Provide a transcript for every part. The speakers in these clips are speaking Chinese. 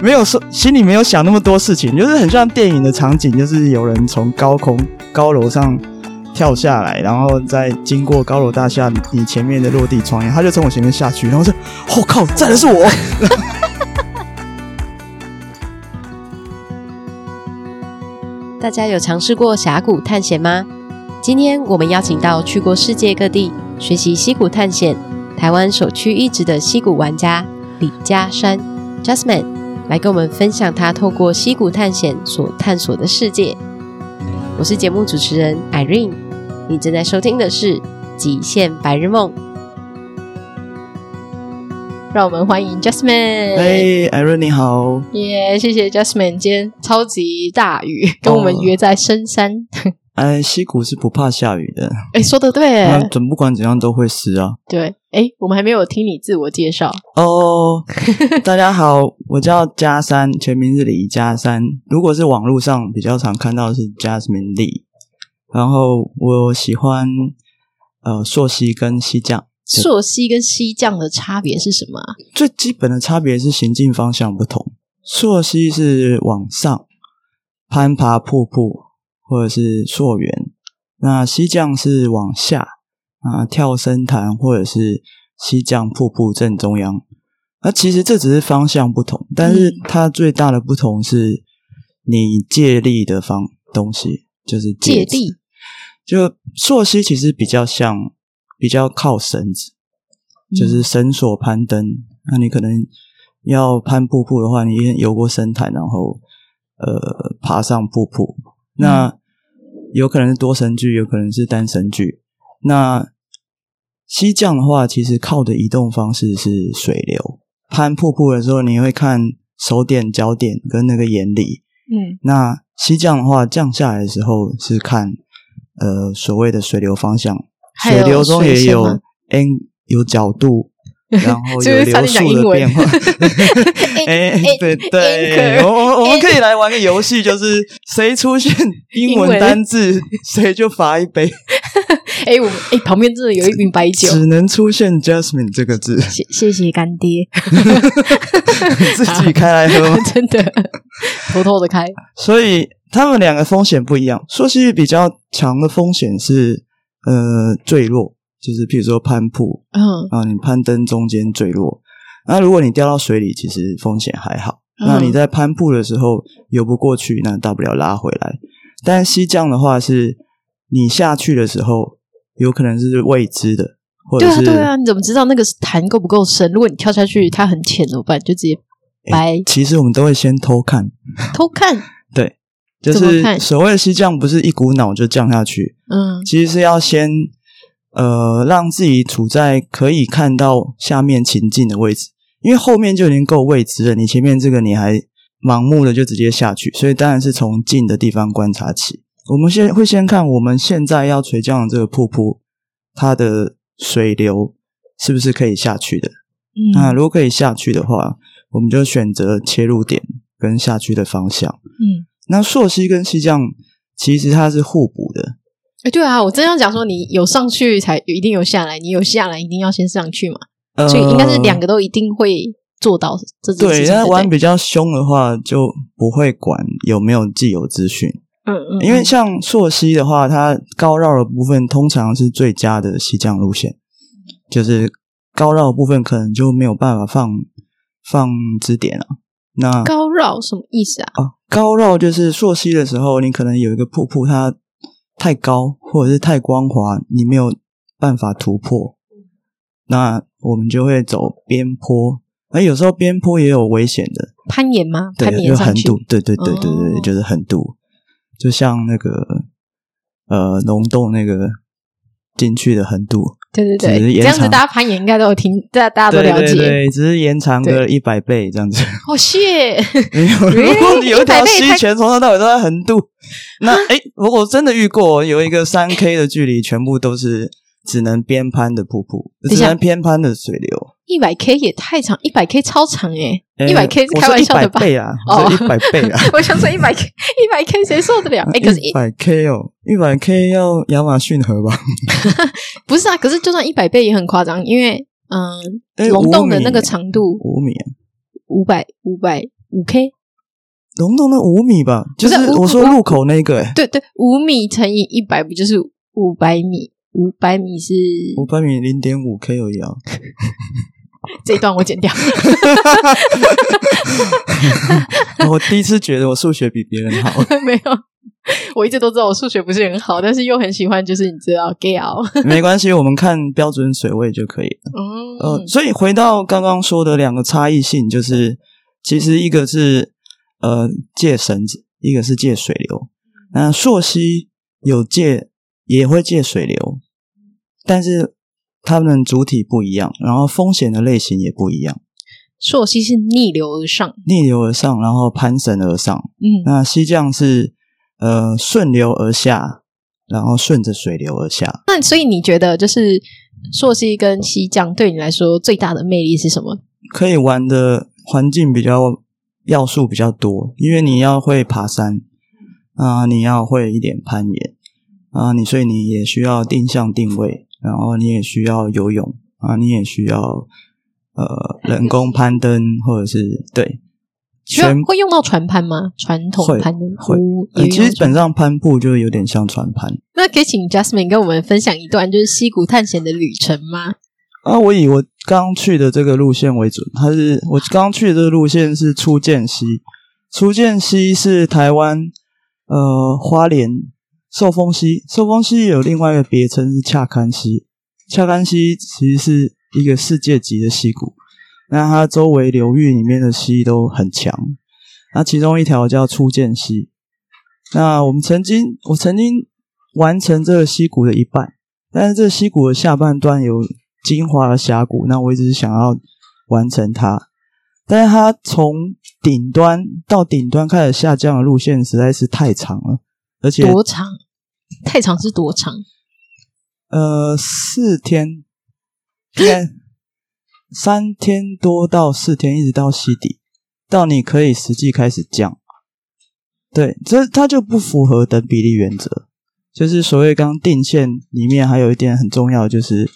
没有说，心里没有想那么多事情，就是很像电影的场景，就是有人从高空高楼上跳下来，然后再经过高楼大厦你前面的落地窗，他就从我前面下去，然后说：“我、靠，站的是我。”大家有尝试过峡谷探险吗？今天我们邀请到去过世界各地学习溪谷探险、台湾首屈一指的溪谷玩家李佳珊 Jasmine 来跟我们分享他透过溪谷探险所探索的世界。我是节目主持人 Irene，你正在收听的是《极限白日梦》。让我们欢迎 Jasmine。嘿，Irene 你好。耶，yeah, 谢谢 Jasmine。今天超级大雨，跟我们约在深山。Oh. 哎，溪谷是不怕下雨的。哎，说的对，哎，总不管怎样都会湿啊。对，哎，我们还没有听你自我介绍哦。大家好，我叫加三，全名是李加三。如果是网络上比较常看到的是 Jasmine Lee。然后我喜欢呃朔溪跟西降。朔溪跟西降的差别是什么啊？最基本的差别是行进方向不同。朔溪是往上攀爬瀑布。或者是溯源，那西降是往下啊，跳深潭，或者是西藏瀑布正中央。那其实这只是方向不同，但是它最大的不同是你借力的方东西，就是借力。就溯溪其实比较像，比较靠绳子，就是绳索攀登。嗯、那你可能要攀瀑布的话，你游过深潭，然后呃爬上瀑布。那有可能是多绳距，有可能是单绳距。那溪降的话，其实靠的移动方式是水流。攀瀑布的时候，你会看手点、脚点跟那个眼里。嗯。那西降的话，降下来的时候是看呃所谓的水流方向。水流中也有 n 有角度。然后 有流速的变化，哎，对对，我我我们可以来玩个游戏，就是谁出现英文单字，谁就罚一杯。哎，我哎，旁边真的有一瓶白酒，只能出现 Jasmine 这个字。谢谢谢干爹，自己开来喝吗？真的，偷偷的开。所以他们两个风险不一样，溯溪比较强的风险是呃坠落。就是譬如说攀瀑，嗯，啊，你攀登中间坠落，那如果你掉到水里，其实风险还好。嗯、那你在攀瀑的时候游不过去，那大不了拉回来。但溪降的话，是你下去的时候有可能是未知的，或者是对啊，对啊，你怎么知道那个潭够不够深？如果你跳下去它很浅怎么办？就直接白。其实我们都会先偷看，偷看，对，就是所谓的溪降，不是一股脑就降下去，嗯，其实是要先。呃，让自己处在可以看到下面情境的位置，因为后面就已经够未知了。你前面这个你还盲目的就直接下去，所以当然是从近的地方观察起。我们先会先看我们现在要垂降的这个瀑布，它的水流是不是可以下去的？嗯，那如果可以下去的话，我们就选择切入点跟下去的方向。嗯，那溯溪跟溪降其实它是互补的。哎，对啊，我真要讲说，你有上去才一定有下来，你有下来一定要先上去嘛，呃、所以应该是两个都一定会做到这件事情。对，那玩比较凶的话，就不会管有没有既有资讯。嗯嗯，因为像溯溪的话，它高绕的部分通常是最佳的西降路线，就是高绕的部分可能就没有办法放放支点啊。那高绕什么意思啊？啊，高绕就是溯溪的时候，你可能有一个瀑布，它。太高或者是太光滑，你没有办法突破，那我们就会走边坡。而有时候边坡也有危险的攀岩吗？对，攀岩上去。横渡，对对对对对，哦、就是横渡，就像那个呃龙洞那个进去的横渡。对对对，这样子大家攀岩应该都有听，大大家都了解。对，对，对，只是延长个一百倍这样子。哦，谢，没有。如果你有一条溪全从头到尾都在横渡，那哎，如果真的遇过有一个三 K 的距离，全部都是只能边攀的瀑布，只能边攀的水流。一百 K 也太长，一百 K 超长诶，一百 K 是开玩笑的吧？倍啊，哦，一百倍啊！我想说一百 K，一百 K 谁受得了？哎，可是一百 K 哦，一百 K 要亚马逊河吧？不是啊，可是就算一百倍也很夸张，因为嗯，龙洞的那个长度五米，五百五百五 K，溶洞的五米吧，就是我说入口那个、欸，对对，五米乘以一百不就是五百米？五百米是五百米零点五 K 而已啊。这一段我剪掉。我第一次觉得我数学比别人好。没有，我一直都知道我数学不是很好，但是又很喜欢，就是你知道 gal。没关系，我们看标准水位就可以了。嗯，呃，所以回到刚刚说的两个差异性，就是其实一个是呃借绳子，一个是借水流。那溯溪有借，也会借水流，但是。它们主体不一样，然后风险的类型也不一样。溯溪是逆流而上，逆流而上，然后攀绳而上。嗯，那溪降是呃顺流而下，然后顺着水流而下。那所以你觉得，就是溯溪跟溪降对你来说最大的魅力是什么？可以玩的环境比较要素比较多，因为你要会爬山啊、呃，你要会一点攀岩啊、呃，你所以你也需要定向定位。然后你也需要游泳啊，你也需要呃人工攀登，或者是对，全会用到船攀吗？传统攀登会，会其实基本上攀布就有点像船攀。那可以请 Jasmine 跟我们分享一段就是溪谷探险的旅程吗？啊，我以我刚去的这个路线为准，它是我刚去的这个路线是初见溪，初见溪是台湾呃花莲。寿丰溪，寿丰溪有另外一个别称是恰堪溪。恰堪溪其实是一个世界级的溪谷，那它周围流域里面的溪都很强。那其中一条叫初见溪。那我们曾经，我曾经完成这个溪谷的一半，但是这个溪谷的下半段有精华的峡谷，那我一直想要完成它，但是它从顶端到顶端开始下降的路线实在是太长了，而且多长？太长是多长？呃，四天，天，三天多到四天，一直到溪底，到你可以实际开始降。对，这它就不符合等比例原则。就是所谓刚定线里面还有一点很重要，就是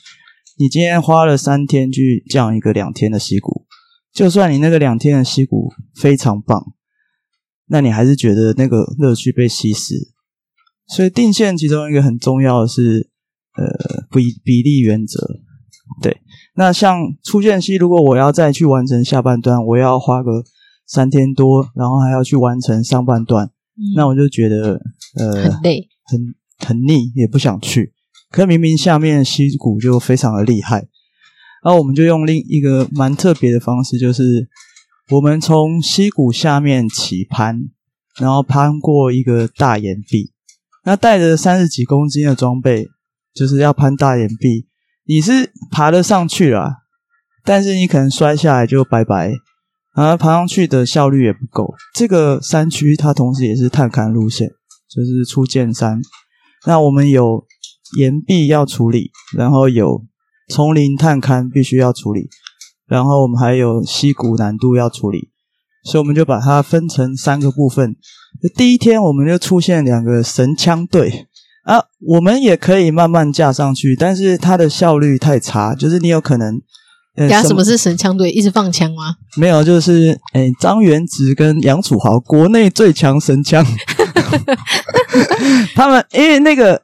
你今天花了三天去降一个两天的溪谷，就算你那个两天的溪谷非常棒，那你还是觉得那个乐趣被稀释。所以定线其中一个很重要的是，呃，比比例原则。对，那像初见溪，如果我要再去完成下半段，我要花个三天多，然后还要去完成上半段，嗯、那我就觉得呃很累，很很腻，也不想去。可明明下面溪谷就非常的厉害，然后我们就用另一个蛮特别的方式，就是我们从溪谷下面起攀，然后攀过一个大岩壁。那带着三十几公斤的装备，就是要攀大岩壁。你是爬得上去了，但是你可能摔下来就拜拜，然后爬上去的效率也不够。这个山区它同时也是探勘路线，就是初见山。那我们有岩壁要处理，然后有丛林探勘必须要处理，然后我们还有溪谷难度要处理。所以我们就把它分成三个部分。第一天我们就出现两个神枪队啊，我们也可以慢慢架上去，但是它的效率太差。就是你有可能，呃，什么是神枪队？一直放枪吗？没有，就是诶，张元直跟杨楚豪，国内最强神枪。他们因为那个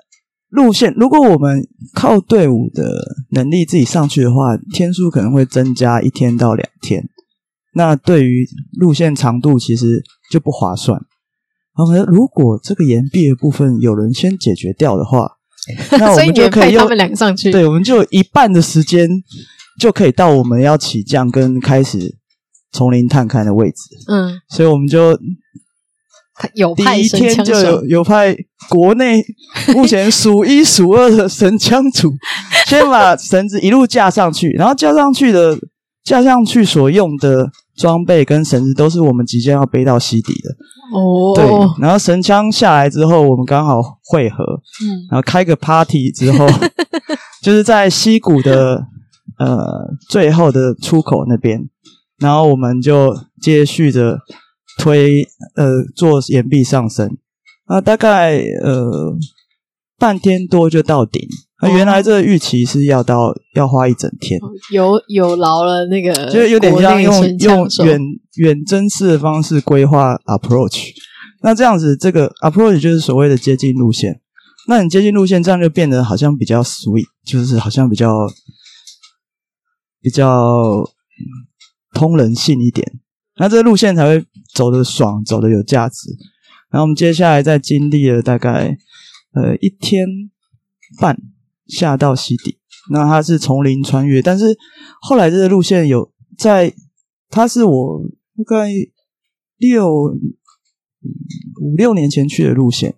路线，如果我们靠队伍的能力自己上去的话，天数可能会增加一天到两天。那对于路线长度其实就不划算。然后如果这个岩壁的部分有人先解决掉的话，那我们就可以用他们两个上去。对，我们就有一半的时间就可以到我们要起降跟开始丛林探勘的位置。嗯，所以我们就有派第一天就有有派国内 目前数一数二的神枪组，先把绳子一路架上去，然后架上去的架上去所用的。装备跟绳子都是我们即将要背到溪底的哦。对，然后神枪下来之后，我们刚好汇合，嗯，然后开个 party 之后，就是在溪谷的呃最后的出口那边，然后我们就接续着推呃做岩壁上升，啊，大概呃半天多就到顶，那原来这个预期是要到要花一整天，有有劳了那个，就有点像用用远远征式的方式规划 approach。那这样子，这个 approach 就是所谓的接近路线。那你接近路线，这样就变得好像比较 sweet，就是好像比较比较通人性一点。那这个路线才会走得爽，走得有价值。然后我们接下来再经历了大概呃一天半。下到溪底，那它是丛林穿越，但是后来这个路线有在，它是我大概六五六年前去的路线，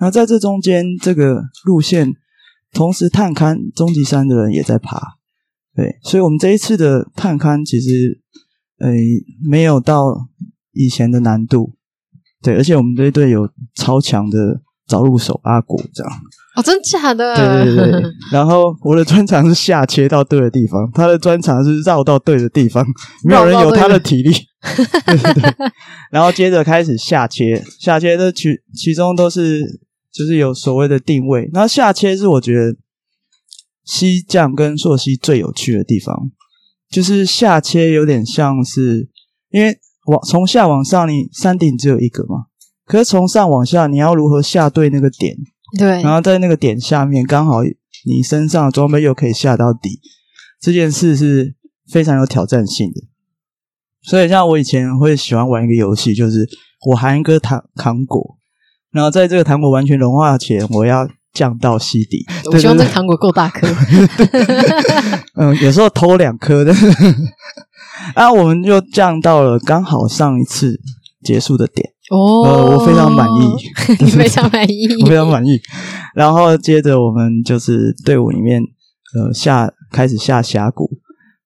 那在这中间这个路线，同时探勘终极山的人也在爬，对，所以我们这一次的探勘其实呃没有到以前的难度，对，而且我们这一队有超强的。找入手阿果这样哦，真假的？对对对。然后我的专长是下切到对的地方，他的专长是绕到对的地方，没有人有他的体力。对 对对。然后接着开始下切，下切的其其中都是就是有所谓的定位。然后下切是我觉得西将跟朔西最有趣的地方，就是下切有点像是因为往从下往上，你山顶只有一个嘛。可是从上往下，你要如何下对那个点？对，然后在那个点下面，刚好你身上的装备又可以下到底，这件事是非常有挑战性的。所以，像我以前会喜欢玩一个游戏，就是我含一个糖糖果，然后在这个糖果完全融化前，我要降到溪底。我希望这糖果够大颗。嗯，有时候偷两颗的。啊，我们就降到了刚好上一次结束的点。哦、呃，我非常满意，你非常满意，我非常满意。然后接着我们就是队伍里面，呃，下开始下峡谷。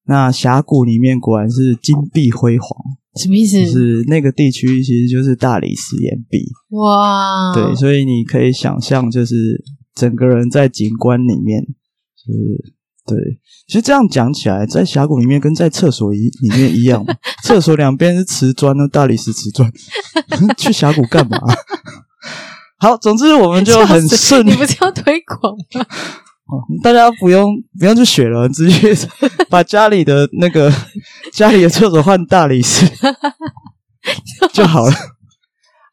那峡谷里面果然是金碧辉煌，什么意思？就是那个地区其实就是大理石岩壁。哇，对，所以你可以想象，就是整个人在景观里面，就是。对，其实这样讲起来，在峡谷里面跟在厕所里里面一样，厕所两边是瓷砖的大理石瓷砖，去峡谷干嘛？好，总之我们就很顺利。你不是要推广吗？哦，大家不用不用去学了，直接把家里的那个家里的厕所换大理石就好了。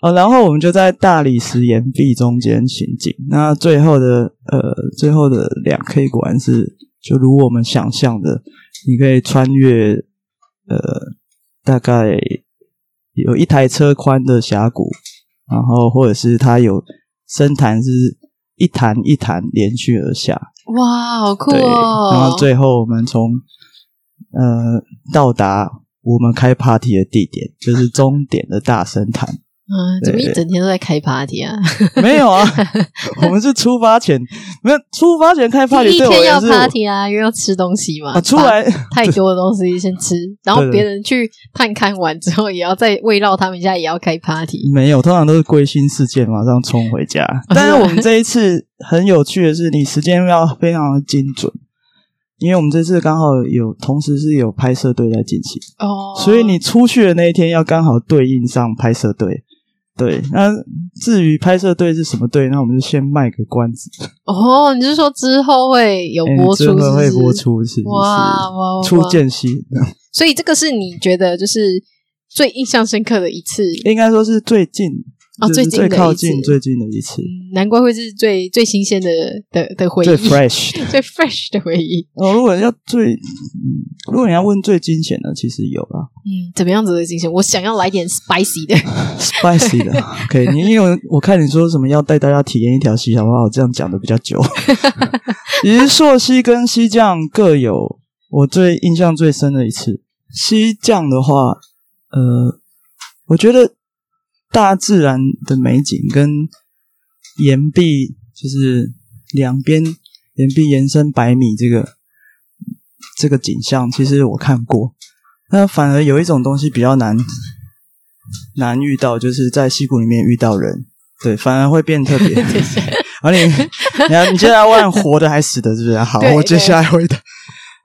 哦，然后我们就在大理石岩壁中间行进。那最后的呃，最后的两 K 果然是。就如我们想象的，你可以穿越呃，大概有一台车宽的峡谷，然后或者是它有深潭，是一潭一潭连续而下。哇，好酷哦！然后最后我们从呃到达我们开 party 的地点，就是终点的大深潭。嗯，怎么一整天都在开 party 啊？没有啊，我们是出发前没有出发前开 party，第一天要 party 啊，因为要吃东西嘛。啊，出来太多的东西先吃，然后别人去探勘完之后，也要再慰劳他们家，也要开 party。没有，通常都是归心似箭，马上冲回家。但是我们这一次很有趣的是，你时间要非常的精准，因为我们这次刚好有同时是有拍摄队在进行哦，所以你出去的那一天要刚好对应上拍摄队。对，那至于拍摄队是什么队，那我们就先卖个关子。哦，你是说之后会有播出是不是？之后会播出是，是哇哇，初见溪。所以这个是你觉得就是最印象深刻的一次，应该说是最近。哦，最近的最靠近最近的一次，难怪会是最最新鲜的的的回忆，最 fresh 最 fresh 的回忆。哦，如果要最，嗯，如果你要问最惊险的，其实有啦。嗯，怎么样子的惊险？我想要来点 spicy 的，spicy 的。OK，，你因为我看你说什么要带大家体验一条溪，好不好？我这样讲的比较久。其实朔溪跟西酱各有我最印象最深的一次。西酱的话，呃，我觉得。大自然的美景跟岩壁，就是两边岩壁延伸百米，这个这个景象，其实我看过。那反而有一种东西比较难难遇到，就是在溪谷里面遇到人，对，反而会变特别。而 你，你要你接下来问活的还是死的，是不是？好，我接下来回答。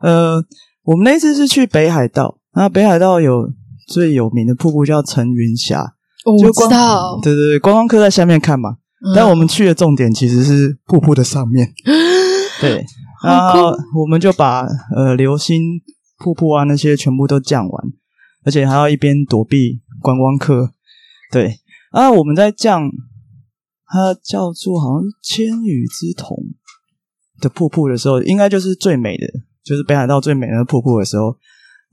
呃，我们那次是去北海道，那北海道有最有名的瀑布叫层云峡。我知道，对对对，观光客在下面看嘛，嗯、但我们去的重点其实是瀑布的上面。对，然后我们就把呃流星瀑布啊那些全部都降完，而且还要一边躲避观光客。对，啊，我们在降，它叫做好像是千羽之瞳的瀑布的时候，应该就是最美的，就是北海道最美的瀑布的时候。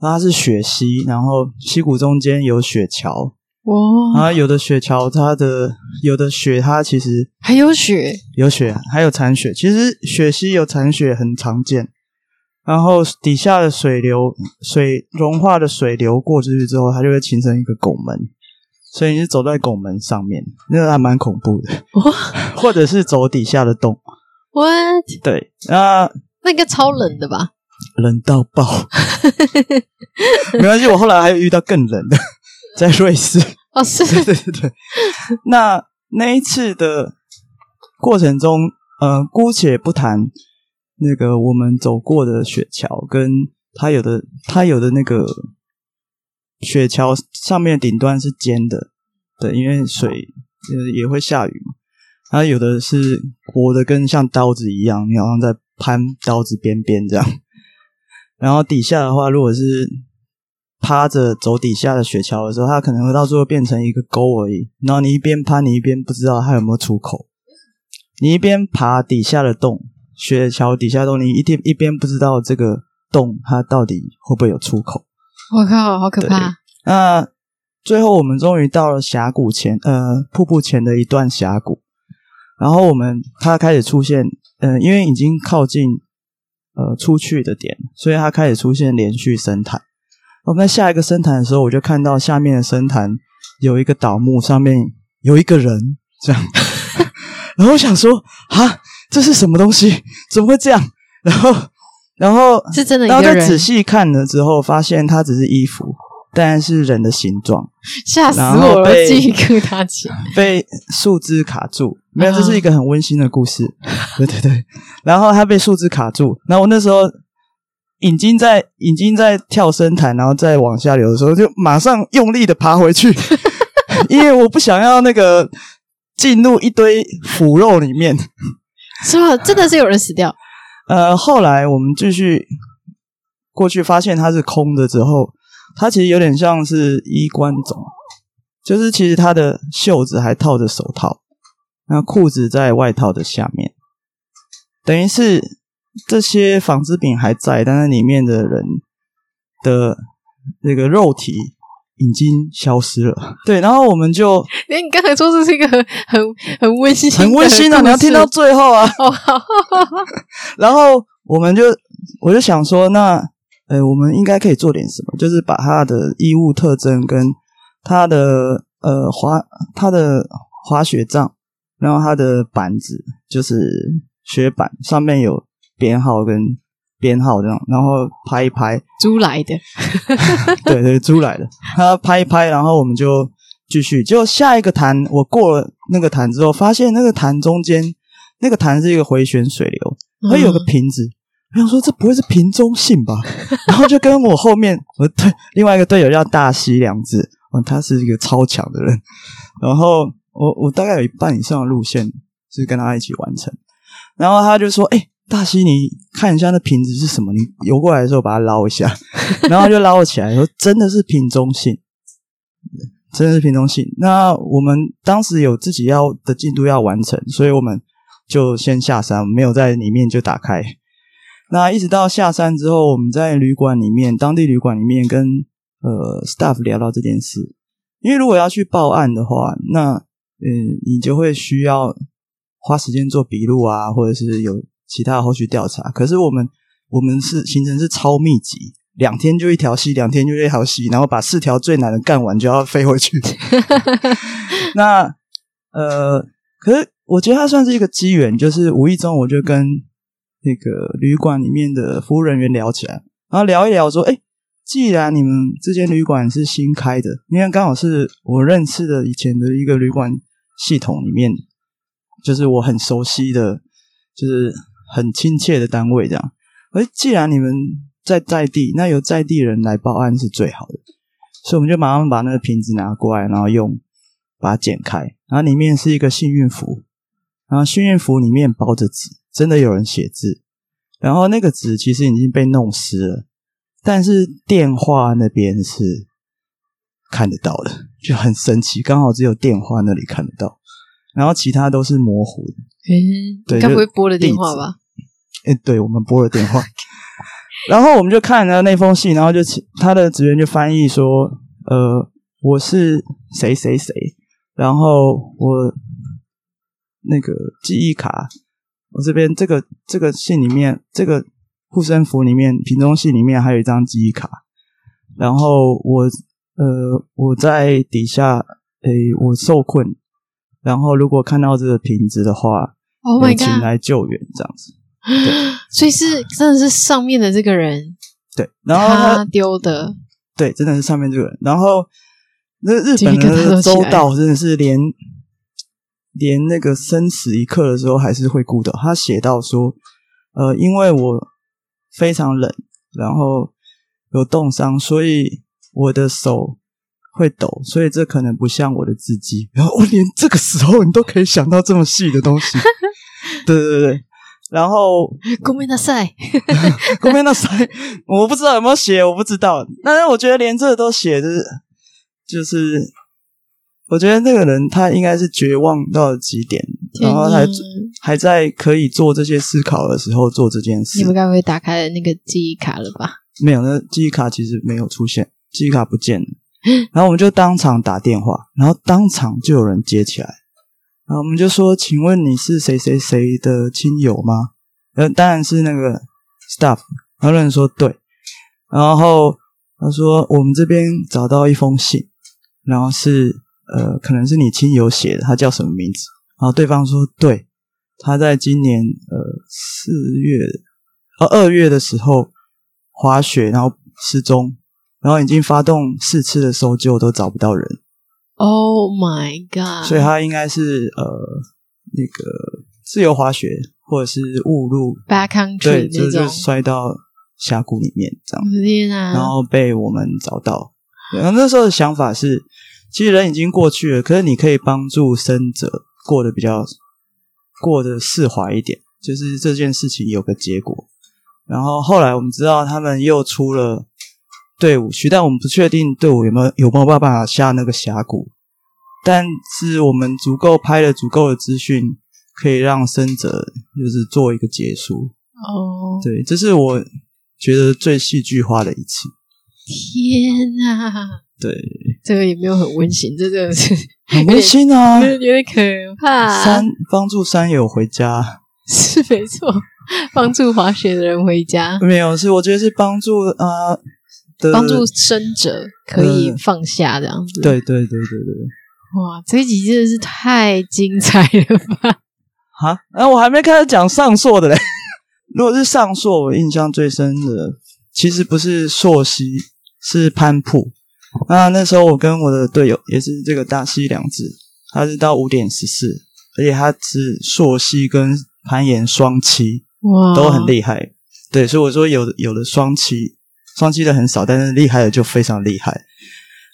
它是雪溪，然后溪谷中间有雪桥。哇！啊有的雪橇，它的有的雪，它其实还有雪，有雪，还有残雪。其实雪溪有残雪很常见。然后底下的水流，水融化的水流过去之后，它就会形成一个拱门。所以你是走在拱门上面，那个还蛮恐怖的。哇！或者是走底下的洞。What？对，那那个超冷的吧？冷到爆。没关系，我后来还有遇到更冷的。在瑞士哦，是，对对对。那那一次的过程中，呃，姑且不谈那个我们走过的雪桥，跟它有的它有的那个雪桥上面顶端是尖的，对，因为水呃也会下雨嘛。它有的是活的，跟像刀子一样，你好像在攀刀子边边这样。然后底下的话，如果是趴着走底下的雪橇的时候，它可能会到最后变成一个沟而已。然后你一边趴，你一边不知道它有没有出口。你一边爬底下的洞，雪橇底下洞，你一边一边不知道这个洞它到底会不会有出口。我靠，好可怕！那最后我们终于到了峡谷前，呃，瀑布前的一段峡谷。然后我们它开始出现，呃，因为已经靠近呃出去的点，所以它开始出现连续深潭。我们在下一个深潭的时候，我就看到下面的深潭有一个倒木，上面有一个人这样。然后我想说，啊，这是什么东西？怎么会这样？然后，然后是真的。然后再仔细看了之后，发现它只是衣服，但是人的形状。吓死我了！被树枝卡住。没有，这是一个很温馨的故事。对对对。然后他被树枝卡住，然后我那时候。已经在已经在跳深潭，然后再往下流的时候，就马上用力的爬回去，因为我不想要那个进入一堆腐肉里面。是吧？真的是有人死掉？呃，后来我们继续过去，发现它是空的之后，它其实有点像是衣冠冢，就是其实它的袖子还套着手套，那裤子在外套的下面，等于是。这些纺织品还在，但是里面的人的那个肉体已经消失了。对，然后我们就，哎，你刚才说这是一个很很很温馨、很温馨的，你要听到最后啊。哦，好。然后我们就，我就想说，那，呃，我们应该可以做点什么，就是把它的衣物特征跟它的呃滑，它的滑雪杖，然后它的板子，就是雪板上面有。编号跟编号这样，然后拍一拍，租来的，对对，租来的。他拍一拍，然后我们就继续。就下一个潭，我过了那个潭之后，发现那个潭中间那个潭是一个回旋水流，它有个瓶子。我想说，这不会是瓶中信吧？然后就跟我后面我对另外一个队友叫大西良子，哦，他是一个超强的人。然后我我大概有一半以上的路线是跟他一起完成。然后他就说：“哎。”大西，你看一下那瓶子是什么？你游过来的时候把它捞一下，然后就捞起来，说真的是瓶中信，真的是瓶中信。那我们当时有自己要的进度要完成，所以我们就先下山，没有在里面就打开。那一直到下山之后，我们在旅馆里面，当地旅馆里面跟呃 staff 聊到这件事，因为如果要去报案的话，那嗯，你就会需要花时间做笔录啊，或者是有。其他的后续调查，可是我们我们是行程是超密集，两天就一条溪，两天就一条溪，然后把四条最难的干完就要飞回去。那呃，可是我觉得它算是一个机缘，就是无意中我就跟那个旅馆里面的服务人员聊起来，然后聊一聊说，哎，既然你们这间旅馆是新开的，因为刚好是我认识的以前的一个旅馆系统里面，就是我很熟悉的，就是。很亲切的单位，这样。而既然你们在在地，那由在地人来报案是最好的，所以我们就马上把那个瓶子拿过来，然后用把它剪开，然后里面是一个幸运符，然后幸运符里面包着纸，真的有人写字，然后那个纸其实已经被弄湿了，但是电话那边是看得到的，就很神奇，刚好只有电话那里看得到，然后其他都是模糊的。嗯，对，该不会拨了电话吧？诶，对，我们拨了电话，然后我们就看了那封信，然后就他的职员就翻译说：“呃，我是谁谁谁，然后我那个记忆卡，我这边这个这个信里面，这个护身符里面，瓶中信里面还有一张记忆卡，然后我呃我在底下，诶，我受困。”然后，如果看到这个瓶子的话，Oh my God，请来救援这样子。对，所以是真的是上面的这个人，对，然后他，他丢的，对，真的是上面这个人。然后那日本的周到真的是连连那个生死一刻的时候还是会顾的。他写到说，呃，因为我非常冷，然后有冻伤，所以我的手。会抖，所以这可能不像我的字迹。然后我连这个时候你都可以想到这么细的东西，对 对对。然后，ごめんなさい，ごめんなさい，我不知道有没有写，我不知道。但是我觉得连这个都写的，就是我觉得那个人他应该是绝望到了极点，然后还还在可以做这些思考的时候做这件事。你们该不会打开了那个记忆卡了吧？没有，那记忆卡其实没有出现，记忆卡不见了。然后我们就当场打电话，然后当场就有人接起来， 然后我们就说：“请问你是谁谁谁的亲友吗？”呃，当然是那个 staff。然后那人说：“对。”然后他说：“我们这边找到一封信，然后是呃，可能是你亲友写的，他叫什么名字？”然后对方说：“对，他在今年呃四月呃二月的时候滑雪，然后失踪。”然后已经发动四次的搜救，都找不到人。Oh my god！所以他应该是呃那个自由滑雪，或者是误入 backcountry 对，就是摔到峡谷里面这样。天啊！然后被我们找到。然后那时候的想法是，其实人已经过去了，可是你可以帮助生者过得比较过得释怀一点，就是这件事情有个结果。然后后来我们知道他们又出了。队伍去，但我们不确定队伍有没有有没有办法下那个峡谷，但是我们足够拍了足够的资讯，可以让生者就是做一个结束。哦，对，这是我觉得最戏剧化的一次。天啊！对，这个也没有很温馨，这个是很温馨啊，有点可怕。三帮助山友回家是没错，帮助滑雪的人回家没有，是我觉得是帮助啊。呃帮助生者可以放下这样子，对对对对对。哇，这一集真的是太精彩了吧！哈，那我还没开始讲上硕的嘞。如果是上硕，我印象最深的其实不是溯溪，是攀瀑。那那时候我跟我的队友也是这个大西良治，他是到五点十四，而且他是溯溪跟攀岩双栖，哇，都很厉害。对，所以我说有的有的双栖。双栖的很少，但是厉害的就非常厉害。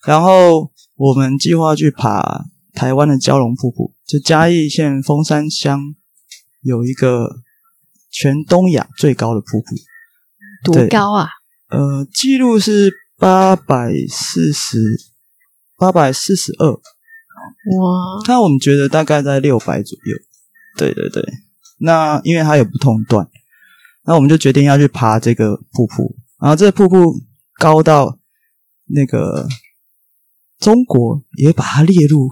然后我们计划去爬台湾的蛟龙瀑布，就嘉义县峰山乡有一个全东亚最高的瀑布，多高啊？呃，记录是八百四十八百四十二。哇！那我们觉得大概在六百左右。对对对。那因为它有不同段，那我们就决定要去爬这个瀑布。然后这个瀑布高到那个中国也把它列入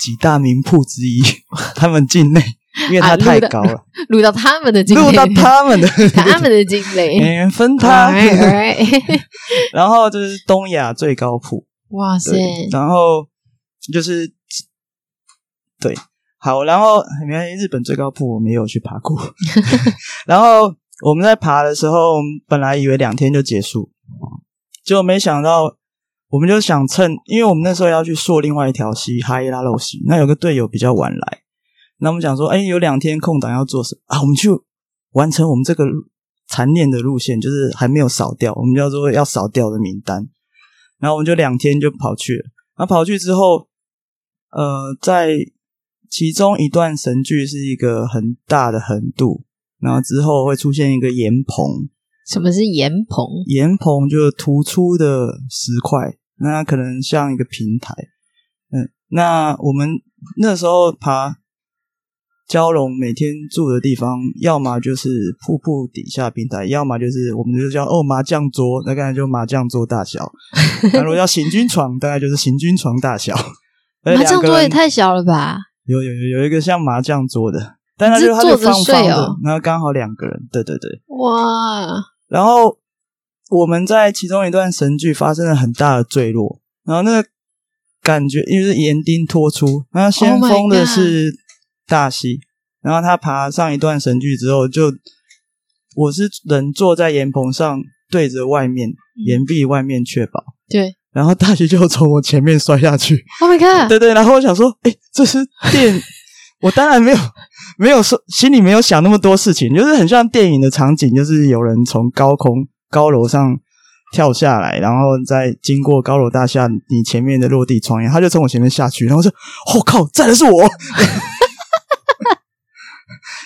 几大名瀑之一，他们境内，因为它太高了，录到，到他们的境内，录到他们的 他们的境内，嗯，分他。然后就是东亚最高瀑，哇塞！然后就是对，好，然后没关系，日本最高瀑我没有去爬过，然后。我们在爬的时候，本来以为两天就结束，结果没想到，我们就想趁，因为我们那时候要去溯另外一条溪哈伊拉肉溪，那有个队友比较晚来，那我们想说，哎，有两天空档要做什么啊？我们去完成我们这个残念的路线，就是还没有扫掉，我们叫做要扫掉的名单。然后我们就两天就跑去了，然后跑去之后，呃，在其中一段神距是一个很大的横渡。然后之后会出现一个岩棚。什么是岩棚？岩棚就是突出的石块，那可能像一个平台。嗯，那我们那时候爬蛟龙，每天住的地方，要么就是瀑布底下平台，要么就是我们就叫哦麻将桌，那刚才就麻将桌大小。那如果叫行军床，大概就是行军床大小。麻将桌也太小了吧？有有有有一个像麻将桌的，但它就它就放放的，哦、然后刚好两个人。对对对，哇！然后我们在其中一段神剧发生了很大的坠落，然后那个感觉因为是岩钉托出，然后先锋的是大西，然后他爬上一段神剧之后，就我是人坐在岩棚上对着外面岩壁外面确保，对，然后大西就从我前面摔下去，Oh my God，对对，然后我想说，哎，这是电，我当然没有。没有说，心里没有想那么多事情，就是很像电影的场景，就是有人从高空高楼上跳下来，然后再经过高楼大厦你前面的落地窗，他就从我前面下去，然后说：“我、哦、靠，站的是我！”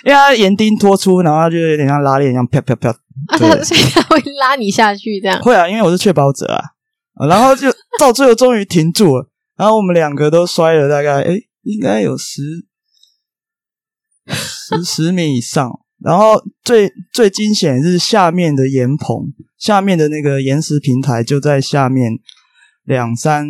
因为他岩钉拖出，然后他就有点像拉链一样，啪啪啪。啊，他所以他会拉你下去，这样会啊，因为我是确保者啊。然后就到最后终于停住了，然后我们两个都摔了大概，诶，应该有十。十十米以上，然后最最惊险是下面的岩棚，下面的那个岩石平台就在下面两三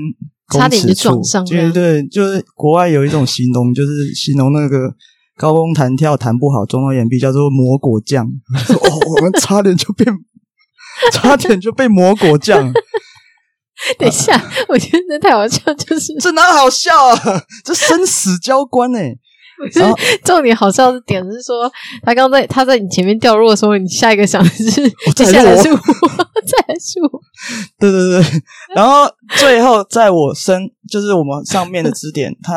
公尺处，差点就撞上。对对，就是国外有一种形容，就是形容那个高空弹跳弹不好撞到岩壁，叫做魔果酱。哦，我们差点就变，差点就被魔果酱。等一下，啊、我觉得太好笑，就是这哪好笑啊？这生死交关哎、欸。不是重点，好笑的点是说，他刚在他在你前面掉落的时候，你下一个想的是接下来是我，再来是我。对对对，然后最后在我身，就是我们上面的支点，他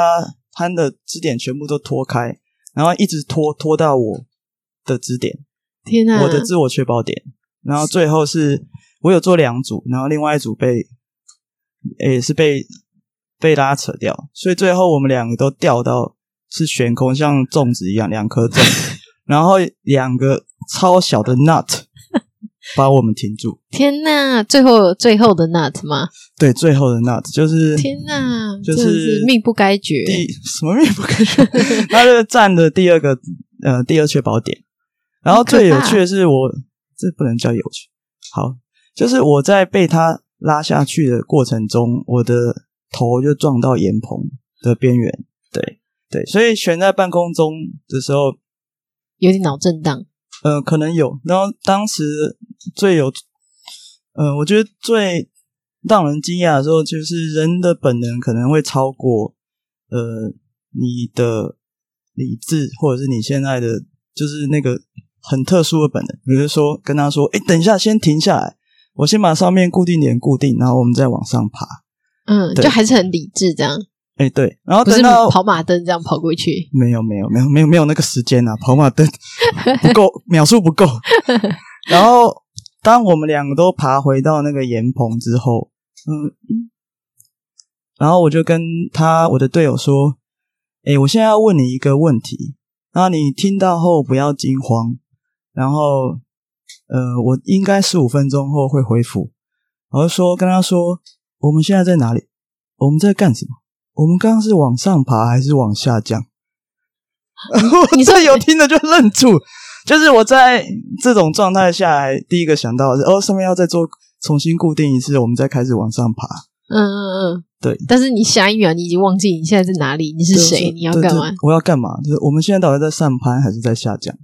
攀的支点全部都脱开，然后一直拖拖到我的支点。天哪！我的自我确保点，然后最后是我有做两组，然后另外一组被也是被被拉扯掉，所以最后我们两个都掉到。是悬空，像粽子一样，两颗粽，然后两个超小的 nut 把我们停住。天呐，最后最后的 nut 吗？对，最后的 nut 就是天呐，就是，是命不该绝。第什么命不该绝？他就站的第二个呃第二确保点。然后最有趣的是我，我这不能叫有趣。好，就是我在被他拉下去的过程中，我的头就撞到岩棚的边缘。对。所以悬在半空中的时候，有点脑震荡。呃，可能有。然后当时最有，呃，我觉得最让人惊讶的时候，就是人的本能可能会超过呃你的理智，或者是你现在的就是那个很特殊的本能。比如说跟他说：“哎，等一下，先停下来，我先把上面固定点固定，然后我们再往上爬。”嗯，就还是很理智这样。哎、欸，对，然后等到跑马灯这样跑过去，没有，没有，没有，没有，没有那个时间啊，跑马灯不够，秒数不够。然后，当我们两个都爬回到那个岩棚之后，嗯，然后我就跟他我的队友说：“哎，我现在要问你一个问题，然后你听到后不要惊慌，然后，呃，我应该十五分钟后会回复。”我就说跟他说：“我们现在在哪里？我们在干什么？”我们刚刚是往上爬还是往下降？你这有听的就愣住，就是我在这种状态下来，第一个想到的是哦，上面要再做重新固定一次，我们再开始往上爬。嗯嗯嗯，对。但是你下一秒你已经忘记你现在在哪里，你是谁？你要干嘛？我要干嘛？就是我们现在到底在上攀还是在下降？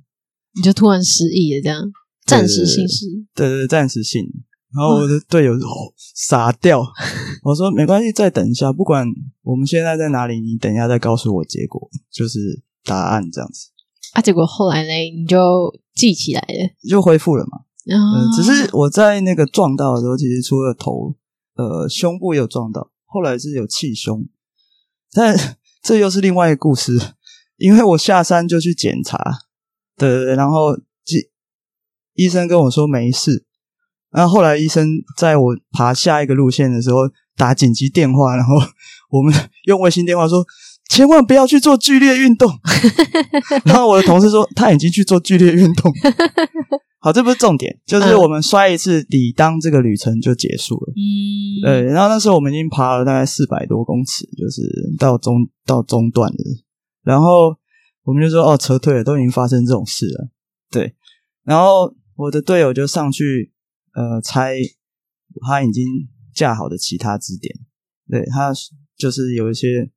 你就突然失忆了，这样暂时性失忆。对对对，暂时性。然后我的队友哦傻掉，我说没关系，再等一下，不管我们现在在哪里，你等一下再告诉我结果，就是答案这样子。啊，结果后来呢，你就记起来了，就恢复了嘛。嗯、呃，只是我在那个撞到的时候，其实除了头，呃，胸部也有撞到，后来是有气胸，但这又是另外一个故事，因为我下山就去检查，对对对，然后医生跟我说没事。然后后来医生在我爬下一个路线的时候打紧急电话，然后 我们用卫星电话说千万不要去做剧烈运动。然后我的同事说他已经去做剧烈运动。好，这不是重点，就是我们摔一次底，当这个旅程就结束了。嗯，对。然后那时候我们已经爬了大概四百多公尺，就是到中到中段了。然后我们就说哦，撤退了，都已经发生这种事了。对。然后我的队友就上去呃拆他已经架好的其他支点，对，他就是有一些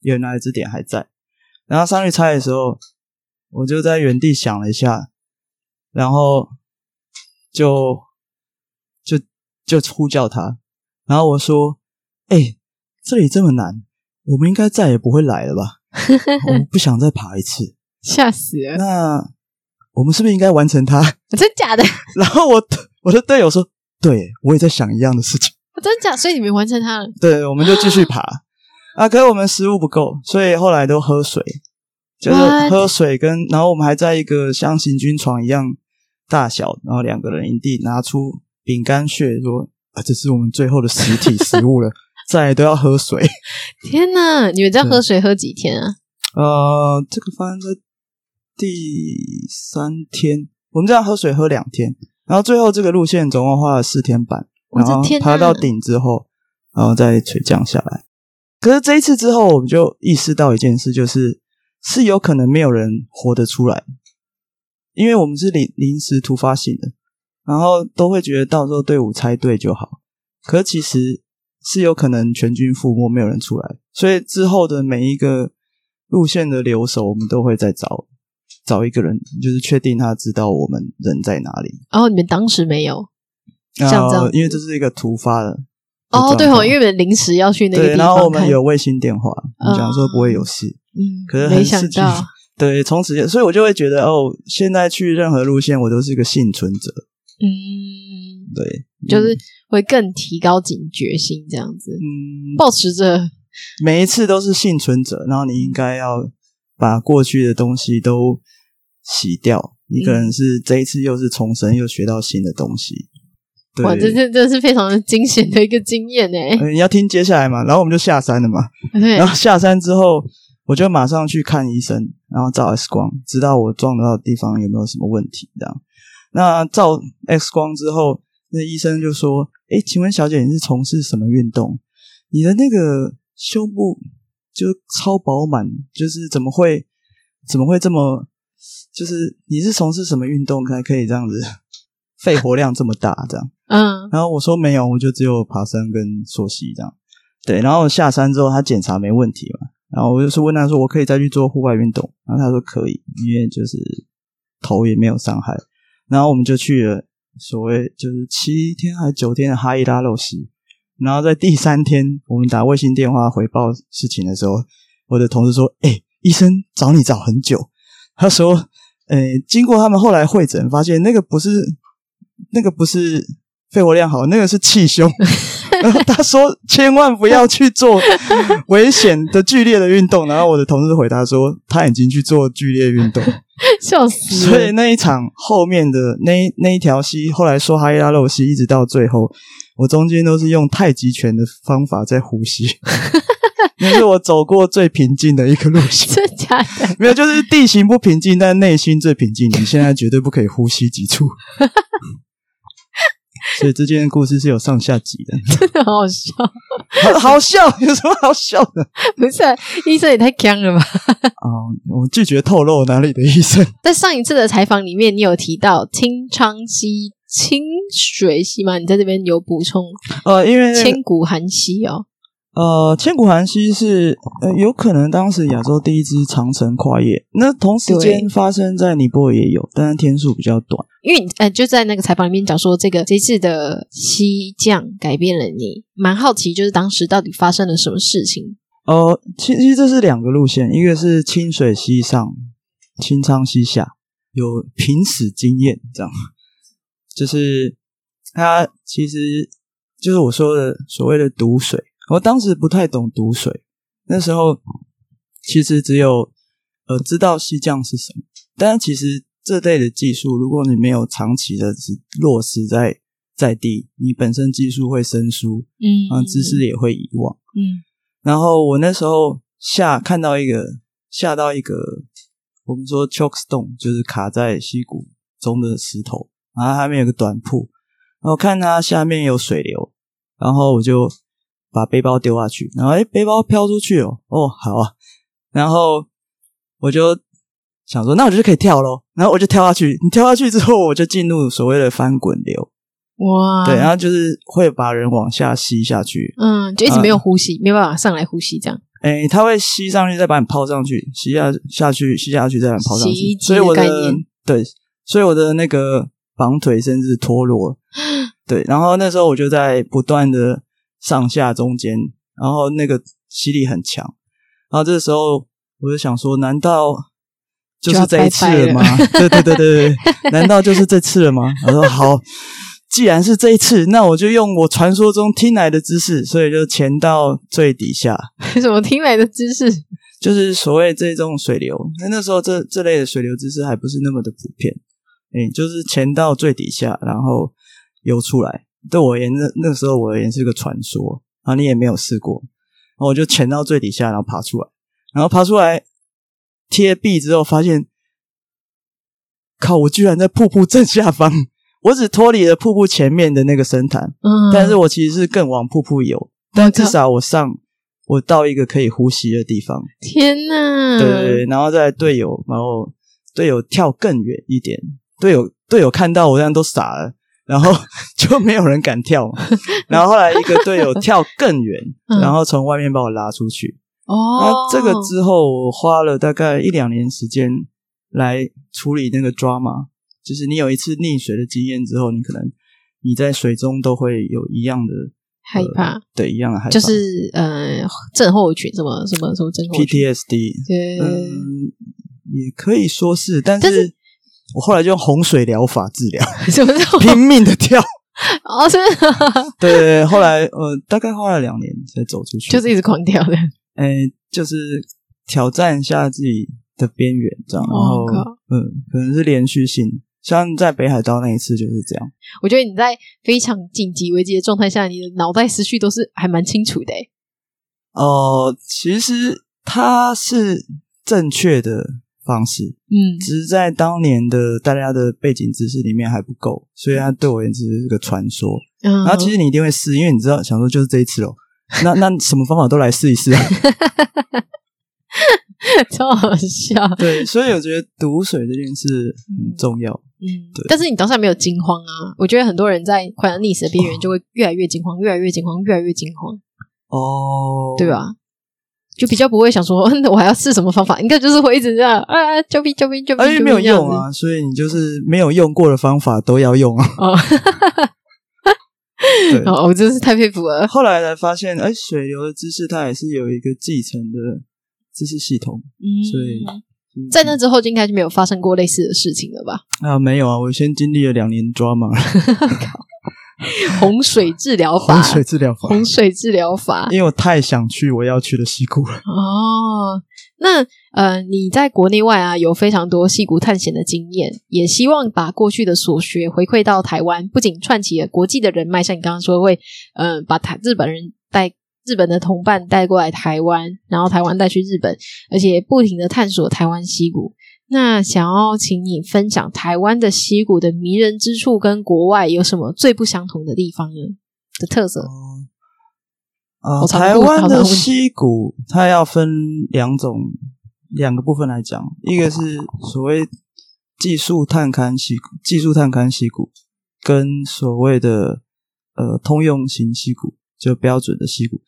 原来的支点还在。然后上去拆的时候，我就在原地想了一下。然后就就就呼叫他，然后我说：“哎、欸，这里这么难，我们应该再也不会来了吧？我们不想再爬一次，吓死了。那我们是不是应该完成它？真假的？” 然后我我的队友说：“对，我也在想一样的事情。”真假？所以你没完成它了？对，我们就继续爬啊。可是我们食物不够，所以后来都喝水，就是喝水跟然后我们还在一个像行军床一样。大小，然后两个人营地拿出饼干屑，说：“啊，这是我们最后的实体食物了，再来都要喝水。”天哪！你们这样喝水喝几天啊？呃，这个发生在第三天，我们这样喝水喝两天，然后最后这个路线总共花了四天半，然后爬到顶之后，然后再垂降下来。可是这一次之后，我们就意识到一件事，就是是有可能没有人活得出来。因为我们是临临时突发性的，然后都会觉得到时候队伍拆队就好，可是其实是有可能全军覆没，没有人出来，所以之后的每一个路线的留守，我们都会再找找一个人，就是确定他知道我们人在哪里。然哦，你们当时没有像这样，因为这是一个突发的。哦，对哦，因为你们临时要去那个地方，对，然后我们有卫星电话，我想说不会有事，嗯，可是没想到。对，从此所以我就会觉得哦，现在去任何路线，我都是一个幸存者。嗯，对，就是会更提高警觉性，这样子。嗯，保持着每一次都是幸存者，然后你应该要把过去的东西都洗掉。你可能是这一次又是重生，又学到新的东西。对，哇，这这这是非常的惊险的一个经验呢。你要听接下来嘛，然后我们就下山了嘛。对，然后下山之后。我就马上去看医生，然后照 X 光，知道我撞到的地方有没有什么问题。这样，那照 X 光之后，那医生就说：“诶，请问小姐，你是从事什么运动？你的那个胸部就超饱满，就是怎么会怎么会这么？就是你是从事什么运动才可以这样子，肺活量这么大？这样？嗯。然后我说没有，我就只有爬山跟溯溪这样。对，然后下山之后，他检查没问题嘛。”然后我就是问他说：“我可以再去做户外运动？”然后他说：“可以，因为就是头也没有伤害。”然后我们就去了所谓就是七天还是九天的哈伊拉肉溪。然后在第三天，我们打卫星电话回报事情的时候，我的同事说：“哎，医生找你找很久。”他说：“哎，经过他们后来会诊，发现那个不是那个不是肺活量好，那个是气胸。” 然后他说：“千万不要去做危险的剧烈的运动。”然后我的同事回答说：“他已经去做剧烈运动，笑死。”所以那一场后面的那那一条溪，后来说哈伊拉肉溪，一直到最后，我中间都是用太极拳的方法在呼吸，那是我走过最平静的一个路线。真假的？没有，就是地形不平静，但内心最平静。你现在绝对不可以呼吸急促。所以这件故事是有上下集的，真的好好笑，好，好笑，有什么好笑的？不是，医生也太强了吧？哦，我拒绝透露哪里的医生。在上一次的采访里面，你有提到清昌溪、清水溪吗？你在这边有补充？呃，因为千古寒溪哦。呃，千古寒溪是呃，有可能当时亚洲第一支长城跨越。那同时间发生在尼泊尔也有，但是天数比较短。因为呃，就在那个采访里面讲说，这个这次的西降改变了你，蛮好奇，就是当时到底发生了什么事情？呃，其实这是两个路线，一个是清水溪上，清仓溪下，有濒死经验，这样，就是它其实就是我说的所谓的毒水。我当时不太懂毒水，那时候其实只有呃知道溪降是什么，但是其实这类的技术，如果你没有长期的落实在在地，你本身技术会生疏，嗯，啊，知识也会遗忘，嗯。然后我那时候下看到一个下到一个我们说 choke stone，就是卡在溪谷中的石头，然后它下面有个短瀑，然后看它下面有水流，然后我就把背包丢下去，然后诶背包飘出去哦，哦好啊，然后我就想说那我就可以跳咯，然后我就跳下去，你跳下去之后我就进入所谓的翻滚流。哇，对，然后就是会把人往下吸下去，嗯，就一直没有呼吸，嗯、没有办法上来呼吸，这样。哎，他会吸上去，再把你抛上去，吸下下去，吸下去，再把你抛上去。所以我的对，所以我的那个绑腿甚至脱落。对，然后那时候我就在不断的上下中间，然后那个吸力很强，然后这个时候我就想说，难道就是这一次了吗？对对对对对，难道就是这次了吗？我说好。既然是这一次，那我就用我传说中听来的知识，所以就潜到最底下。什么听来的知识？就是所谓这种水流。那那时候这这类的水流知识还不是那么的普遍。嗯，就是潜到最底下，然后游出来。对我而言，那那时候我而言是个传说。然后你也没有试过，然后我就潜到最底下，然后爬出来，然后爬出来贴壁之后，发现，靠！我居然在瀑布正下方。我只脱离了瀑布前面的那个深潭，嗯，但是我其实是更往瀑布游，但至少我上，我到一个可以呼吸的地方。天哪！对对对，然后再队友，然后队友跳更远一点，队友队友看到我这样都傻了，然后 就没有人敢跳嘛。然后后来一个队友跳更远，然后从外面把我拉出去。哦，那这个之后我花了大概一两年时间来处理那个 drama。就是你有一次溺水的经验之后，你可能你在水中都会有一样的害怕，呃、对，一样的害怕，就是呃，症候群什么什么什么症候群 PTSD，对、嗯，也可以说是，但是我后来就用洪水疗法治疗，什么叫拼命的跳？哦，是，对对对，后来呃，大概花了两年才走出去，就是一直狂跳的，哎、呃，就是挑战一下自己的边缘，这样，然后、哦、嗯，可能是连续性。像在北海道那一次就是这样。我觉得你在非常紧急危机的状态下，你的脑袋思绪都是还蛮清楚的。哦、呃，其实它是正确的方式，嗯，只是在当年的大家的背景知识里面还不够，所以它对我而言只是个传说。嗯，然后其实你一定会试，因为你知道，想说就是这一次哦。那那什么方法都来试一试啊。超好笑，对，所以我觉得读水这件事很重要，嗯，对。但是你当下没有惊慌啊？我觉得很多人在快要溺死的边缘，就会越来越惊慌，越来越惊慌，越来越惊慌。哦，对吧？就比较不会想说，我还要试什么方法？应该就是会一直这样啊，救命，救命，救命！而且没有用啊，所以你就是没有用过的方法都要用啊。哦，对，哦，我真是太佩服了。后来才发现，哎，水流的知识它也是有一个继承的。知识系统，嗯，所以在那之后就应该就没有发生过类似的事情了吧？啊，没有啊，我先经历了两年抓嘛，洪水治疗法，洪水治疗法，洪水治疗法，因为我太想去我要去的溪谷了。哦，那呃，你在国内外啊有非常多溪谷探险的经验，也希望把过去的所学回馈到台湾，不仅串起了国际的人脉，像你刚刚说会，嗯、呃，把台日本人带。日本的同伴带过来台湾，然后台湾带去日本，而且不停的探索台湾溪谷。那想要请你分享台湾的溪谷的迷人之处，跟国外有什么最不相同的地方呢？的特色？啊、呃，台湾的溪谷它要分两种两个部分来讲，一个是所谓技术探勘溪谷，技术探勘溪谷，跟所谓的呃通用型溪谷。就标准的溪谷，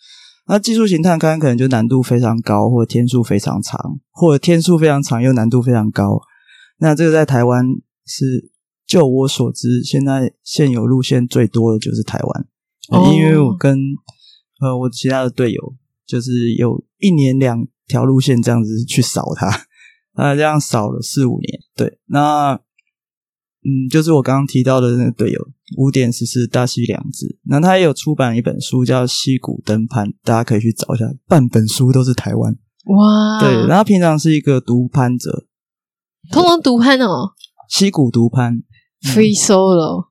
那技术型探勘可能就难度非常高，或者天数非常长，或者天数非常长又难度非常高。那这个在台湾是，就我所知，现在现有路线最多的就是台湾。哦，因为我跟呃我其他的队友，就是有一年两条路线这样子去扫它，那这样扫了四五年。对，那。嗯，就是我刚刚提到的那个队友五点十四大西良子，那他也有出版一本书叫《溪谷登攀》，大家可以去找一下，半本书都是台湾哇。对，然后他平常是一个独攀者，通常独攀哦，溪谷独攀，free solo，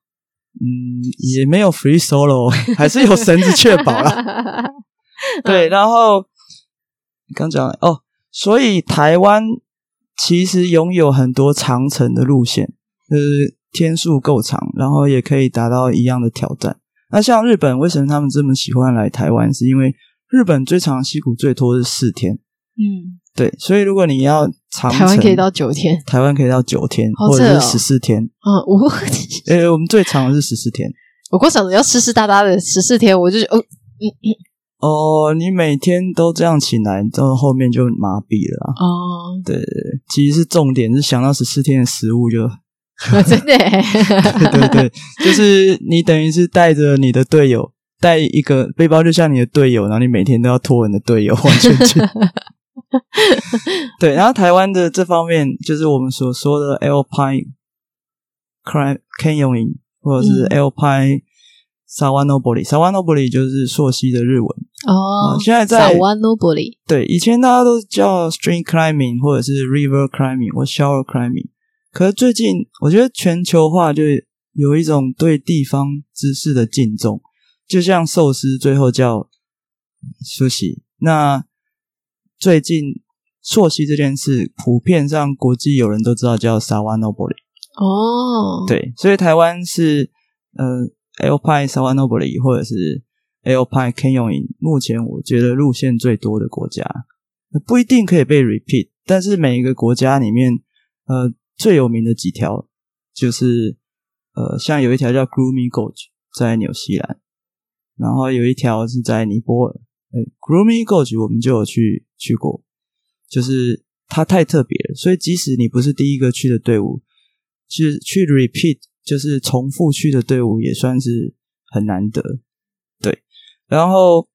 嗯，也没有 free solo，还是有绳子确保啦。对，然后刚讲哦，所以台湾其实拥有很多长城的路线，就是天数够长，然后也可以达到一样的挑战。那像日本，为什么他们这么喜欢来台湾？是因为日本最长的溪谷最多是四天。嗯，对，所以如果你要长，台湾可以到九天，台湾可以到九天，哦、或者是十四天。嗯，我，呃，我们最长的是十四天。我光想着要湿湿哒哒的十四天，我就哦，嗯嗯，哦，你每天都这样起来，到后面就麻痹了。哦，对，其实是重点是想到十四天的食物就。真的，对对对，就是你等于是带着你的队友，带一个背包，就像你的队友，然后你每天都要拖你的队友完全去。对，然后台湾的这方面，就是我们所说的 Alpine Canyoning，或者是 Alpine Sawanobori，Sawanobori 就是溯溪的日文哦。现在在 Sawanobori，对，以前大家都叫 Stream Climbing，或者是 River Climbing，或 Shower Climbing。可是最近，我觉得全球化就有一种对地方知识的敬重，就像寿司最后叫 sushi。那最近溯溪这件事，普遍上国际有人都知道叫 Sawanobori。哦，对，所以台湾是呃 Alpine Sawanobori 或者是 Alpine Canyoning，目前我觉得路线最多的国家，不一定可以被 repeat，但是每一个国家里面，呃。最有名的几条就是，呃，像有一条叫 Gloomy Gorge 在纽西兰，然后有一条是在尼泊尔。哎，Gloomy Gorge 我们就有去去过，就是它太特别了，所以即使你不是第一个去的队伍，去去 repeat 就是重复去的队伍也算是很难得。对，然后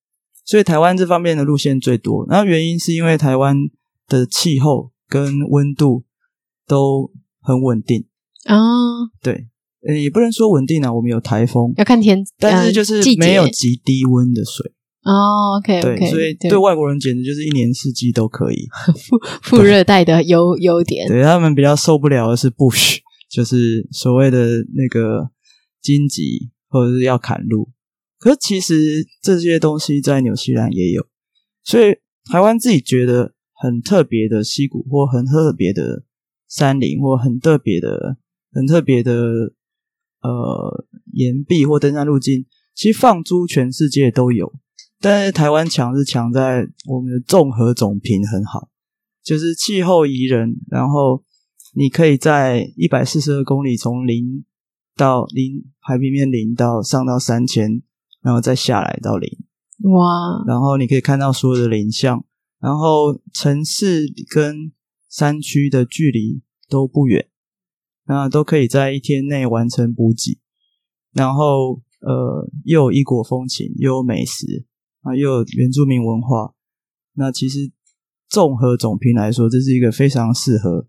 所以台湾这方面的路线最多，那原因是因为台湾的气候跟温度。都很稳定啊，oh. 对，呃，也不能说稳定啊，我们有台风，要看天，但是就是没有极低温的水哦。Oh, OK，对，所以对外国人简直就是一年四季都可以。副副热带的优优点，对他们比较受不了的是 bush，就是所谓的那个荆棘或者是要砍路。可是其实这些东西在纽西兰也有，所以台湾自己觉得很特别的溪谷或很特别的。山林或很特别的、很特别的呃岩壁或登山路径，其实放诸全世界都有。但是台湾强是强在我们的综合总评很好，就是气候宜人，然后你可以在一百四十二公里从零到零海平面零到上到三千，然后再下来到零，哇！然后你可以看到所有的林相，然后城市跟山区的距离都不远，那都可以在一天内完成补给，然后呃，又有异国风情，又有美食啊，又有原住民文化。那其实综合总评来说，这是一个非常适合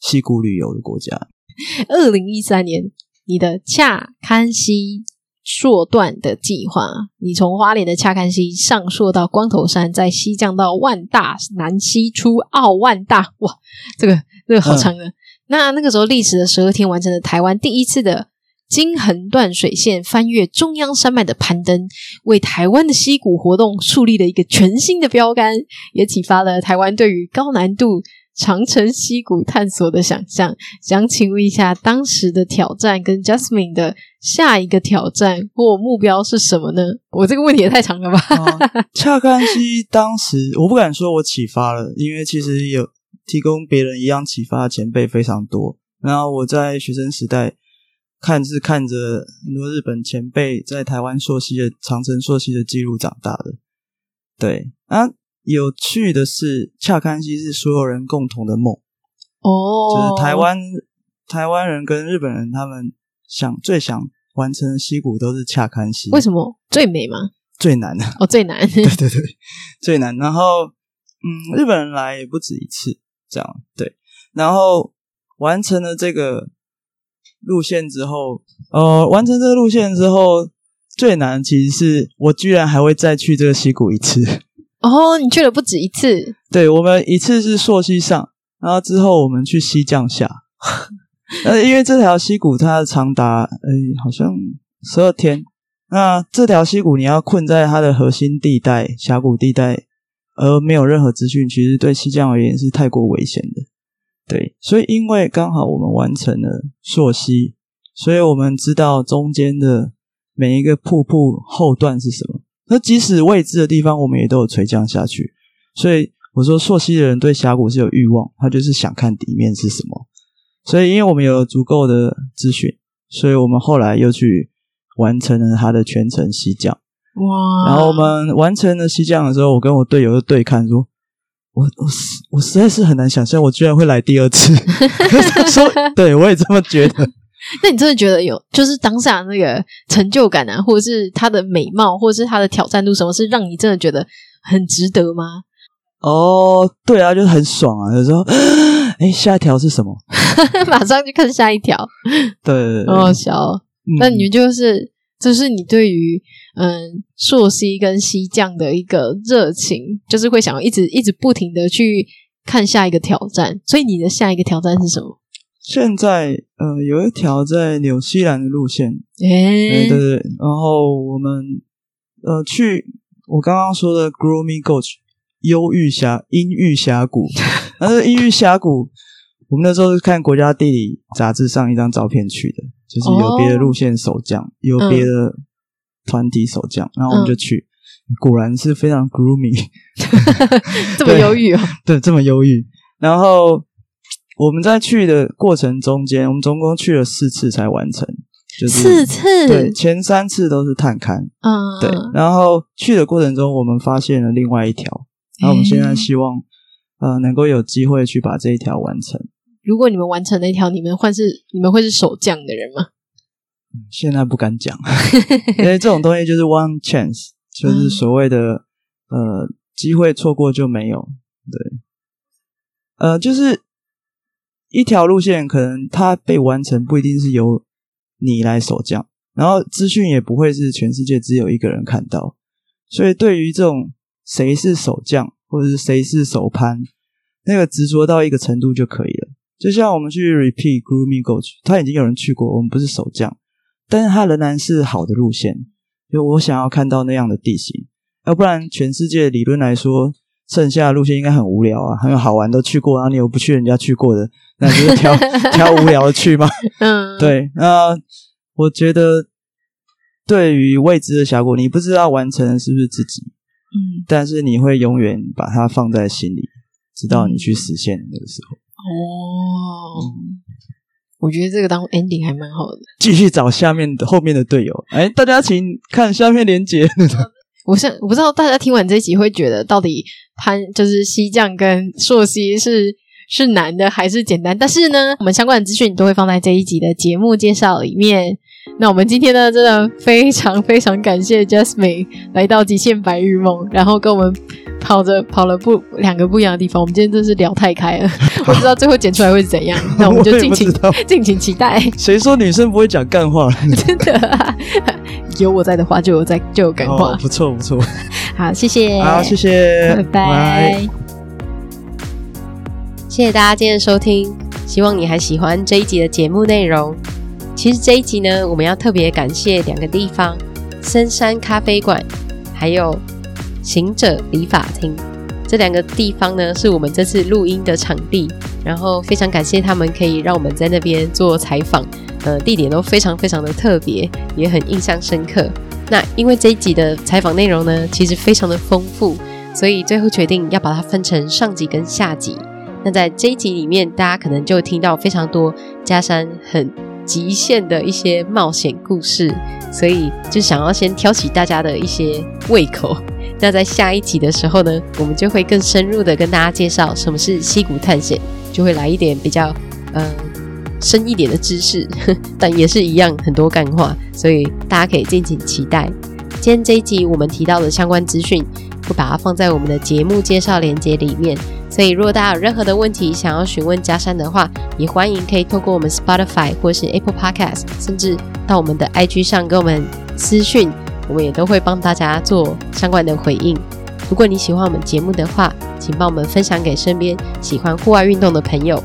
溪谷旅游的国家。二零一三年，你的恰堪西。朔段的计划，你从花莲的恰堪溪上溯到光头山，再西降到万大南西出澳万大，哇，这个这个好长的。那那个时候历时了十二天，完成了台湾第一次的金横断水线翻越中央山脉的攀登，为台湾的溪谷活动树立了一个全新的标杆，也启发了台湾对于高难度。长城溪谷探索的想象，想请问一下，当时的挑战跟 Jasmine 的下一个挑战或目标是什么呢？我这个问题也太长了吧？恰堪溪当时我不敢说我启发了，因为其实有提供别人一样启发的前辈非常多。然后我在学生时代看是看着很多日本前辈在台湾溯溪的长城溯溪的记录长大的。对啊。有趣的是，恰堪溪是所有人共同的梦哦，oh. 就是台湾台湾人跟日本人他们想最想完成的溪谷都是恰堪溪。为什么？最美吗？最难的哦，oh, 最难。对对对，最难。然后，嗯，日本人来也不止一次，这样对。然后完成了这个路线之后，呃，完成这个路线之后，最难其实是我居然还会再去这个溪谷一次。哦，你去了不止一次。对，我们一次是溯溪上，然后之后我们去溪降下。呃，因为这条溪谷它长达，哎，好像十二天。那这条溪谷你要困在它的核心地带峡谷地带而没有任何资讯，其实对溪降而言是太过危险的。对，所以因为刚好我们完成了溯溪，所以我们知道中间的每一个瀑布后段是什么。那即使未知的地方，我们也都有垂降下去。所以我说，朔溪的人对峡谷是有欲望，他就是想看底面是什么。所以，因为我们有足够的资讯，所以我们后来又去完成了他的全程西降。哇！然后我们完成了西降的时候，我跟我队友就对看说。我我实我实在是很难想象，我居然会来第二次。说，对我也这么觉得。那你真的觉得有，就是当下那个成就感啊，或者是它的美貌，或者是它的挑战度，什么是让你真的觉得很值得吗？哦，对啊，就是很爽啊！有时候，哎，下一条是什么？马上就看下一条。对，很好笑。那你就是。就是你对于嗯朔西跟西将的一个热情，就是会想要一直一直不停的去看下一个挑战。所以你的下一个挑战是什么？现在呃有一条在纽西兰的路线，哎，对对对。然后我们呃去我刚刚说的 Gloomy Gorge 忧郁峡阴郁峡谷，但是阴郁峡谷，我们那时候是看国家地理杂志上一张照片去的。就是有别的路线守将，哦、有别的团体守将，嗯、然后我们就去，果然是非常 gloomy，这么忧郁 啊！对，这么忧郁。然后我们在去的过程中间，我们总共去了四次才完成，就是四次。对，前三次都是探勘，嗯，对。然后去的过程中，我们发现了另外一条，然后我们现在希望，嗯、呃，能够有机会去把这一条完成。如果你们完成那条，你们会是你们会是守将的人吗？现在不敢讲，因为这种东西就是 one chance，就是所谓的、嗯、呃机会错过就没有。对，呃，就是一条路线，可能它被完成不一定是由你来守将，然后资讯也不会是全世界只有一个人看到，所以对于这种谁是守将或者是谁是首攀，那个执着到一个程度就可以了。就像我们去 repeat grooming go，他已经有人去过，我们不是守将，但是它仍然是好的路线。就我想要看到那样的地形，要不然全世界理论来说，剩下的路线应该很无聊啊，很有好玩都去过，然后你又不去人家去过的，那就是挑 挑无聊的去吗？嗯，对。那我觉得，对于未知的峡谷，你不知道完成的是不是自己，嗯，但是你会永远把它放在心里，直到你去实现那个时候。哦，我觉得这个当 ending 还蛮好的。继续找下面的后面的队友，哎，大家请看下面连结。我是我不知道大家听完这一集会觉得到底潘就是西匠跟硕西是是难的还是简单？但是呢，我们相关的资讯都会放在这一集的节目介绍里面。那我们今天呢，真的非常非常感谢 Jasmine 来到极限白日梦，然后跟我们跑着跑了不两个不一样的地方。我们今天真是聊太开了，我不知道最后剪出来会是怎样。那我们就敬请敬请期待。谁说女生不会讲干话？真的、啊，有我在的话就有在就有干话。哦、不错不错，好，谢谢，好，谢谢，拜拜。谢谢大家今天的收听，希望你还喜欢这一集的节目内容。其实这一集呢，我们要特别感谢两个地方：深山咖啡馆，还有行者理发厅。这两个地方呢，是我们这次录音的场地。然后非常感谢他们可以让我们在那边做采访，呃，地点都非常非常的特别，也很印象深刻。那因为这一集的采访内容呢，其实非常的丰富，所以最后决定要把它分成上集跟下集。那在这一集里面，大家可能就听到非常多加山很极限的一些冒险故事，所以就想要先挑起大家的一些胃口。那在下一集的时候呢，我们就会更深入的跟大家介绍什么是溪谷探险，就会来一点比较呃深一点的知识，但也是一样很多干话，所以大家可以敬请期待。今天这一集我们提到的相关资讯，会把它放在我们的节目介绍链接里面。所以，如果大家有任何的问题想要询问佳珊的话，也欢迎可以透过我们 Spotify 或是 Apple Podcast，甚至到我们的 IG 上跟我们私讯，我们也都会帮大家做相关的回应。如果你喜欢我们节目的话，请帮我们分享给身边喜欢户外运动的朋友。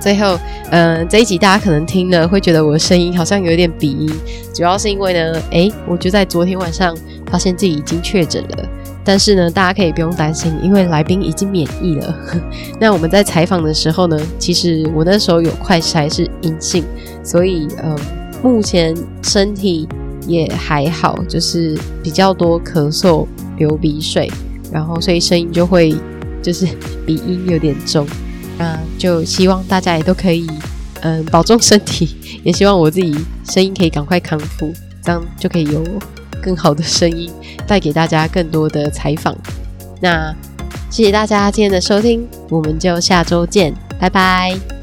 最后，嗯、这一集大家可能听了会觉得我的声音好像有点鼻音，主要是因为呢，诶，我就在昨天晚上发现自己已经确诊了。但是呢，大家可以不用担心，因为来宾已经免疫了。那我们在采访的时候呢，其实我那时候有快筛是阴性，所以呃，目前身体也还好，就是比较多咳嗽、流鼻水，然后所以声音就会就是鼻音有点重。那就希望大家也都可以嗯、保重身体，也希望我自己声音可以赶快康复，这样就可以有更好的声音带给大家更多的采访。那谢谢大家今天的收听，我们就下周见，拜拜。